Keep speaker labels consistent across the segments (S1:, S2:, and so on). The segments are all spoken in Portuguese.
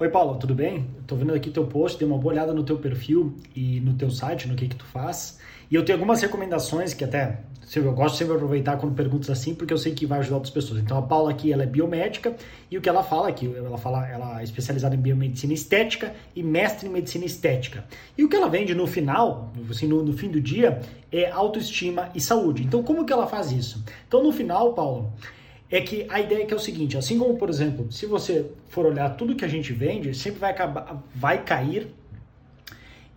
S1: Oi Paulo, tudo bem? Estou vendo aqui teu post, dei uma boa olhada no teu perfil e no teu site, no que que tu faz. E eu tenho algumas recomendações que até eu gosto sempre de aproveitar quando perguntas assim, porque eu sei que vai ajudar outras pessoas. Então a Paula aqui, ela é biomédica e o que ela fala aqui, ela fala, ela é especializada em biomedicina estética e mestre em medicina estética. E o que ela vende no final, assim, no, no fim do dia, é autoestima e saúde. Então como que ela faz isso? Então no final, Paulo, é que a ideia é que é o seguinte, assim como, por exemplo, se você for olhar tudo que a gente vende, sempre vai, acabar, vai cair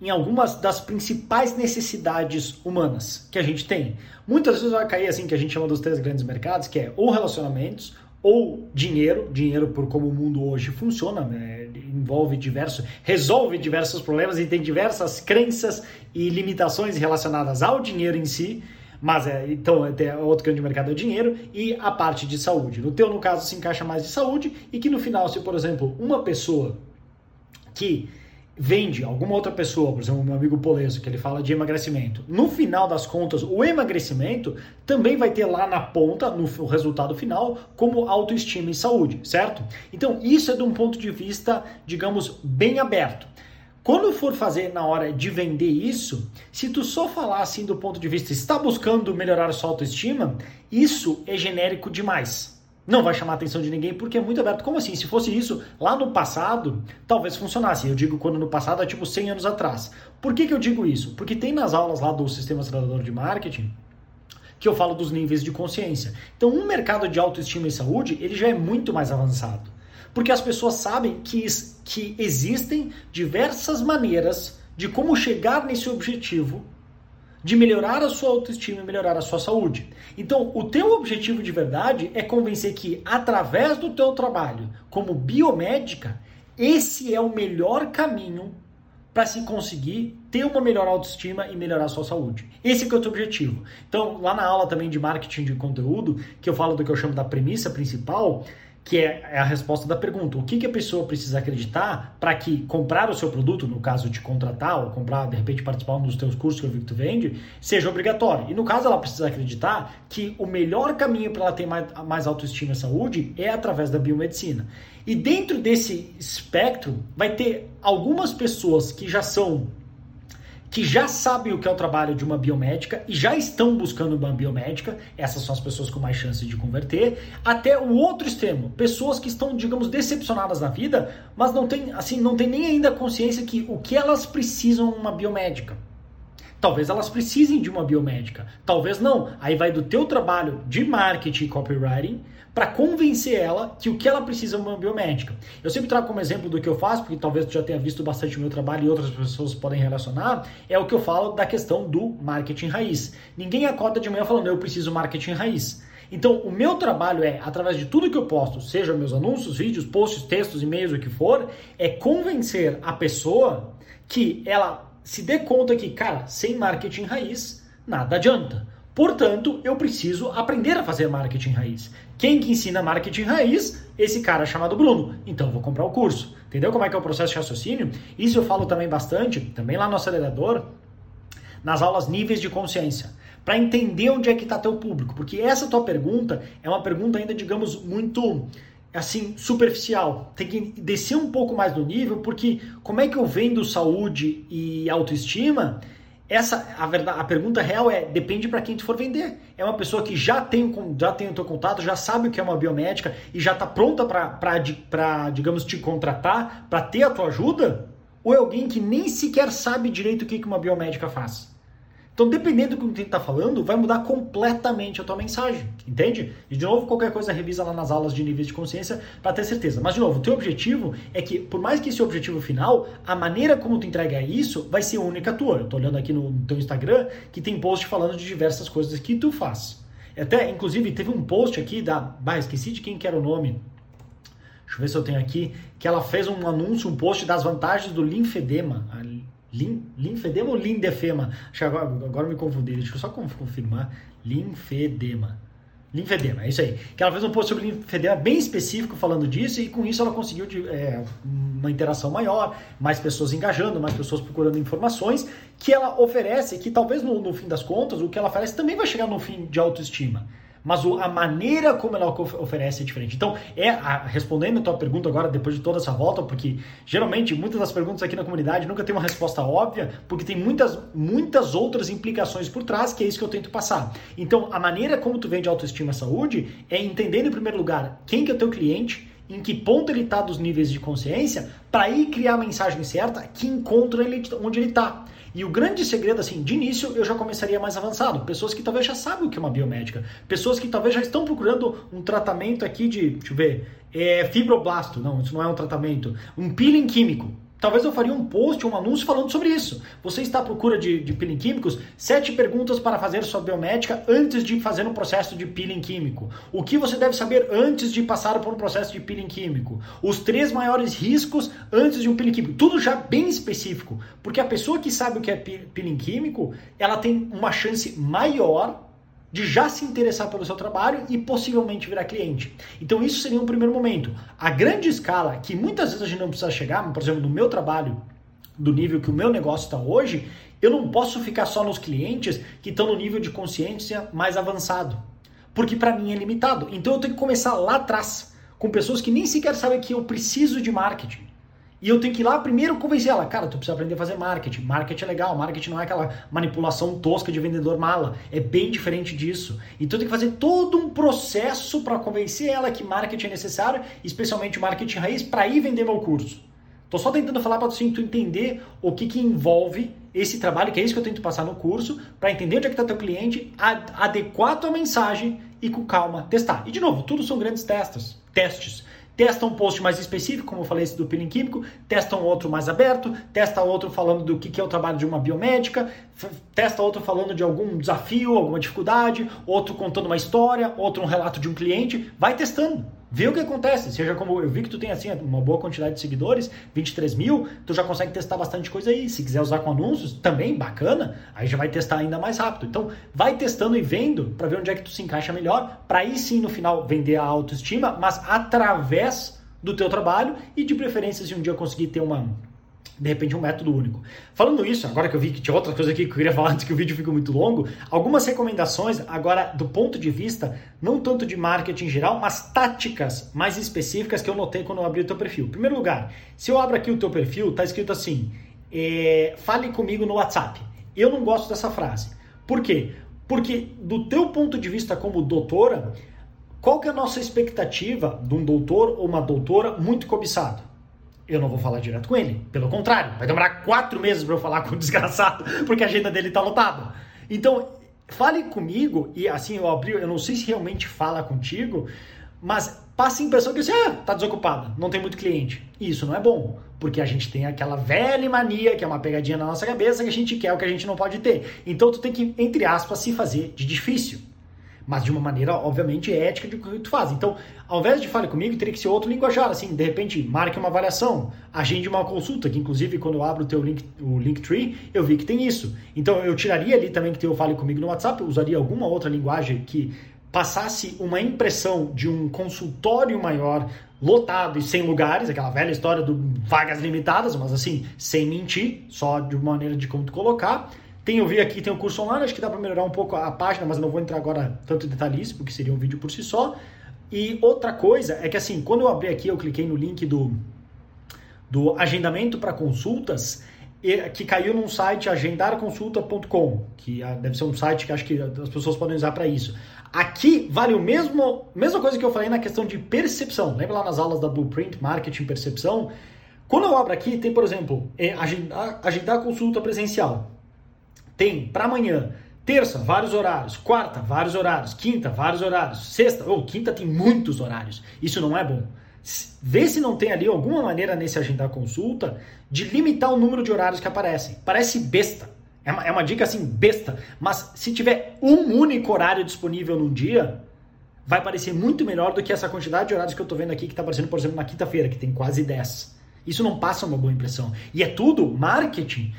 S1: em algumas das principais necessidades humanas que a gente tem. Muitas vezes vai cair assim que a gente chama dos três grandes mercados, que é ou relacionamentos, ou dinheiro, dinheiro por como o mundo hoje funciona, né? envolve diversos, resolve diversos problemas e tem diversas crenças e limitações relacionadas ao dinheiro em si. Mas é, então, é, outro grande mercado é o dinheiro e a parte de saúde. No teu, no caso, se encaixa mais de saúde e que no final, se por exemplo, uma pessoa que vende alguma outra pessoa, por exemplo, meu amigo Poleso, que ele fala de emagrecimento. No final das contas, o emagrecimento também vai ter lá na ponta, no resultado final, como autoestima e saúde, certo? Então, isso é de um ponto de vista, digamos, bem aberto. Quando for fazer na hora de vender isso, se tu só falar assim do ponto de vista está buscando melhorar a sua autoestima, isso é genérico demais. Não vai chamar a atenção de ninguém porque é muito aberto. Como assim? Se fosse isso lá no passado, talvez funcionasse. Eu digo quando no passado é tipo 100 anos atrás. Por que, que eu digo isso? Porque tem nas aulas lá do Sistema Tradador de Marketing que eu falo dos níveis de consciência. Então, um mercado de autoestima e saúde, ele já é muito mais avançado. Porque as pessoas sabem que, que existem diversas maneiras de como chegar nesse objetivo de melhorar a sua autoestima e melhorar a sua saúde. Então, o teu objetivo de verdade é convencer que através do teu trabalho como biomédica, esse é o melhor caminho para se conseguir ter uma melhor autoestima e melhorar a sua saúde. Esse é o teu objetivo. Então, lá na aula também de marketing de conteúdo, que eu falo do que eu chamo da premissa principal, que é, é a resposta da pergunta. O que, que a pessoa precisa acreditar para que comprar o seu produto, no caso de contratar ou comprar, de repente, participar dos teus cursos que eu vi que tu vende, seja obrigatório. E no caso, ela precisa acreditar que o melhor caminho para ela ter mais, mais autoestima e saúde é através da biomedicina. E dentro desse espectro, vai ter algumas pessoas que já são que já sabem o que é o trabalho de uma biomédica e já estão buscando uma biomédica, essas são as pessoas com mais chance de converter, até o outro extremo, pessoas que estão, digamos, decepcionadas na vida, mas não tem, assim, não tem nem ainda consciência que o que elas precisam uma biomédica. Talvez elas precisem de uma biomédica, talvez não. Aí vai do teu trabalho de marketing e copywriting para convencer ela que o que ela precisa é uma biomédica. Eu sempre trago como exemplo do que eu faço, porque talvez tu já tenha visto bastante o meu trabalho e outras pessoas podem relacionar, é o que eu falo da questão do marketing raiz. Ninguém acorda de manhã falando eu preciso marketing raiz. Então, o meu trabalho é, através de tudo que eu posto, seja meus anúncios, vídeos, posts, textos, e-mails, o que for, é convencer a pessoa que ela se dê conta que, cara, sem marketing raiz, nada adianta. Portanto, eu preciso aprender a fazer marketing raiz. Quem que ensina marketing raiz? Esse cara chamado Bruno. Então, vou comprar o curso. Entendeu como é que é o processo de raciocínio? Isso eu falo também bastante, também lá no acelerador, nas aulas níveis de consciência, para entender onde é que está teu público, porque essa tua pergunta é uma pergunta ainda, digamos, muito assim superficial. Tem que descer um pouco mais do nível, porque como é que eu vendo saúde e autoestima? Essa a verdade, a pergunta real é depende para quem tu for vender. É uma pessoa que já tem já tem o teu contato, já sabe o que é uma biomédica e já está pronta para digamos te contratar, para ter a tua ajuda? Ou é alguém que nem sequer sabe direito o que uma biomédica faz? Então, dependendo do que você está falando, vai mudar completamente a tua mensagem, entende? E, de novo, qualquer coisa revisa lá nas aulas de níveis de consciência para ter certeza. Mas, de novo, o teu objetivo é que, por mais que esse objetivo final, a maneira como tu entrega isso vai ser única tua. Eu tô olhando aqui no teu Instagram que tem post falando de diversas coisas que tu faz. Até, inclusive, teve um post aqui da... Bah, esqueci de quem que era o nome. Deixa eu ver se eu tenho aqui. Que ela fez um anúncio, um post das vantagens do linfedema. Lim, linfedema ou lindefema? Acho que agora, agora me confundi, deixa eu só confirmar. Linfedema. Linfedema, é isso aí. Que ela fez um post sobre linfedema bem específico falando disso e com isso ela conseguiu é, uma interação maior, mais pessoas engajando, mais pessoas procurando informações que ela oferece, que talvez no, no fim das contas o que ela oferece também vai chegar no fim de autoestima. Mas a maneira como ela oferece é diferente. Então, é a, respondendo a tua pergunta agora, depois de toda essa volta, porque geralmente muitas das perguntas aqui na comunidade nunca tem uma resposta óbvia, porque tem muitas, muitas outras implicações por trás, que é isso que eu tento passar. Então, a maneira como tu vende autoestima e saúde é entender, em primeiro lugar, quem que é o teu cliente, em que ponto ele está dos níveis de consciência, para aí criar a mensagem certa que encontra ele onde ele está. E o grande segredo, assim, de início eu já começaria mais avançado. Pessoas que talvez já sabem o que é uma biomédica. Pessoas que talvez já estão procurando um tratamento aqui de, deixa eu ver, é, fibroblasto. Não, isso não é um tratamento. Um peeling químico. Talvez eu faria um post, um anúncio falando sobre isso. Você está à procura de, de peeling químicos? Sete perguntas para fazer sua biomédica antes de fazer um processo de peeling químico. O que você deve saber antes de passar por um processo de peeling químico? Os três maiores riscos antes de um peeling químico. Tudo já bem específico. Porque a pessoa que sabe o que é peeling químico, ela tem uma chance maior de já se interessar pelo seu trabalho e possivelmente virar cliente. Então isso seria um primeiro momento. A grande escala, que muitas vezes a gente não precisa chegar, por exemplo, no meu trabalho, do nível que o meu negócio está hoje, eu não posso ficar só nos clientes que estão no nível de consciência mais avançado. Porque para mim é limitado. Então eu tenho que começar lá atrás, com pessoas que nem sequer sabem que eu preciso de marketing. E eu tenho que ir lá primeiro convencer ela, cara, tu precisa aprender a fazer marketing. Marketing é legal, marketing não é aquela manipulação tosca de vendedor mala. É bem diferente disso. Então tenho que fazer todo um processo para convencer ela que marketing é necessário, especialmente marketing raiz, para ir vender meu curso. Tô só tentando falar para assim, tu entender o que, que envolve esse trabalho, que é isso que eu tento passar no curso, para entender onde é que está teu cliente, adequar tua mensagem e com calma testar. E de novo, tudo são grandes testes. testes testa um post mais específico, como eu falei esse do peeling químico, testa um outro mais aberto, testa outro falando do que é o trabalho de uma biomédica, testa outro falando de algum desafio, alguma dificuldade, outro contando uma história, outro um relato de um cliente, vai testando. Vê o que acontece. Seja como eu vi que tu tem assim uma boa quantidade de seguidores, 23 mil, tu já consegue testar bastante coisa aí. Se quiser usar com anúncios, também bacana, aí já vai testar ainda mais rápido. Então, vai testando e vendo para ver onde é que tu se encaixa melhor, para aí sim no final vender a autoestima, mas através do teu trabalho e de preferência se um dia conseguir ter uma de repente um método único. Falando isso, agora que eu vi que tinha outra coisa aqui que eu queria falar antes que o vídeo ficou muito longo, algumas recomendações agora do ponto de vista não tanto de marketing em geral, mas táticas mais específicas que eu notei quando eu abri o teu perfil. Em primeiro lugar, se eu abro aqui o teu perfil, tá escrito assim: é, fale comigo no WhatsApp. Eu não gosto dessa frase. Por quê? Porque do teu ponto de vista como doutora, qual que é a nossa expectativa de um doutor ou uma doutora muito cobiçado? Eu não vou falar direto com ele. Pelo contrário, vai demorar quatro meses para eu falar com o desgraçado, porque a agenda dele está lotada. Então, fale comigo e assim eu abri, eu não sei se realmente fala contigo, mas passe a impressão que você ah, tá desocupado, não tem muito cliente. E isso não é bom, porque a gente tem aquela velha mania, que é uma pegadinha na nossa cabeça, que a gente quer o que a gente não pode ter. Então tu tem que, entre aspas, se fazer de difícil mas de uma maneira, obviamente, ética de que tu faz. Então, ao invés de fale comigo, teria que ser outro linguajar, assim, de repente, marque uma avaliação, agende uma consulta, que inclusive quando eu abro o teu link, o Linktree, eu vi que tem isso. Então, eu tiraria ali também que tem o fale comigo no WhatsApp, eu usaria alguma outra linguagem que passasse uma impressão de um consultório maior, lotado e sem lugares, aquela velha história do vagas limitadas, mas assim, sem mentir, só de maneira de como tu colocar. Tem vi aqui, tem o um curso online, acho que dá para melhorar um pouco a página, mas não vou entrar agora tanto em detalhes, porque seria um vídeo por si só. E outra coisa é que assim, quando eu abri aqui, eu cliquei no link do, do agendamento para consultas, que caiu num site agendarconsulta.com, que ah, deve ser um site que acho que as pessoas podem usar para isso. Aqui vale o mesmo, mesma coisa que eu falei na questão de percepção. Lembra lá nas aulas da Blueprint, Marketing Percepção? Quando eu abro aqui, tem, por exemplo, é, agendar, agendar consulta presencial. Tem para amanhã, terça, vários horários, quarta, vários horários, quinta, vários horários, sexta, ou quinta tem muitos horários. Isso não é bom. Vê se não tem ali alguma maneira nesse agendar consulta de limitar o número de horários que aparecem. Parece besta. É uma, é uma dica assim, besta. Mas se tiver um único horário disponível num dia, vai parecer muito melhor do que essa quantidade de horários que eu estou vendo aqui que está aparecendo, por exemplo, na quinta-feira, que tem quase 10. Isso não passa uma boa impressão. E é tudo marketing.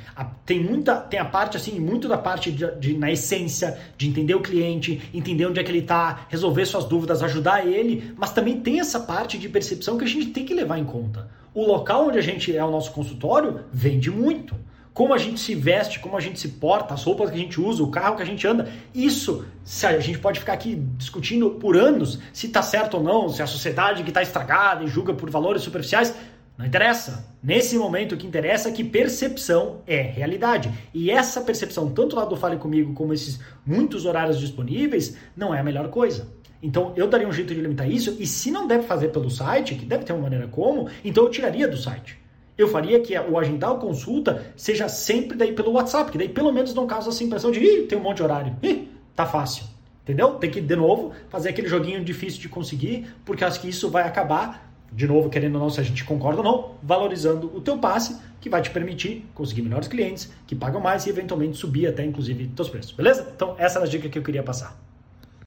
S1: Tem muita, tem a parte assim, muito da parte de, de, na essência, de entender o cliente, entender onde é que ele está, resolver suas dúvidas, ajudar ele, mas também tem essa parte de percepção que a gente tem que levar em conta. O local onde a gente é o nosso consultório vende muito. como a gente se veste, como a gente se porta, as roupas que a gente usa, o carro que a gente anda. Isso, a gente pode ficar aqui discutindo por anos se está certo ou não, se a sociedade que está estragada e julga por valores superficiais. Não interessa. Nesse momento, o que interessa é que percepção é realidade. E essa percepção, tanto lá do Fale Comigo como esses muitos horários disponíveis, não é a melhor coisa. Então, eu daria um jeito de limitar isso. E se não deve fazer pelo site, que deve ter uma maneira como, então eu tiraria do site. Eu faria que o agendar a consulta seja sempre daí pelo WhatsApp, que daí pelo menos não causa essa impressão de, ih, tem um monte de horário. Ih, tá fácil. Entendeu? Tem que, de novo, fazer aquele joguinho difícil de conseguir, porque acho que isso vai acabar, de novo, querendo ou não, se a gente concorda ou não, valorizando o teu passe, que vai te permitir conseguir melhores clientes, que pagam mais e eventualmente subir até, inclusive, teus preços. Beleza? Então, essa era a dica que eu queria passar.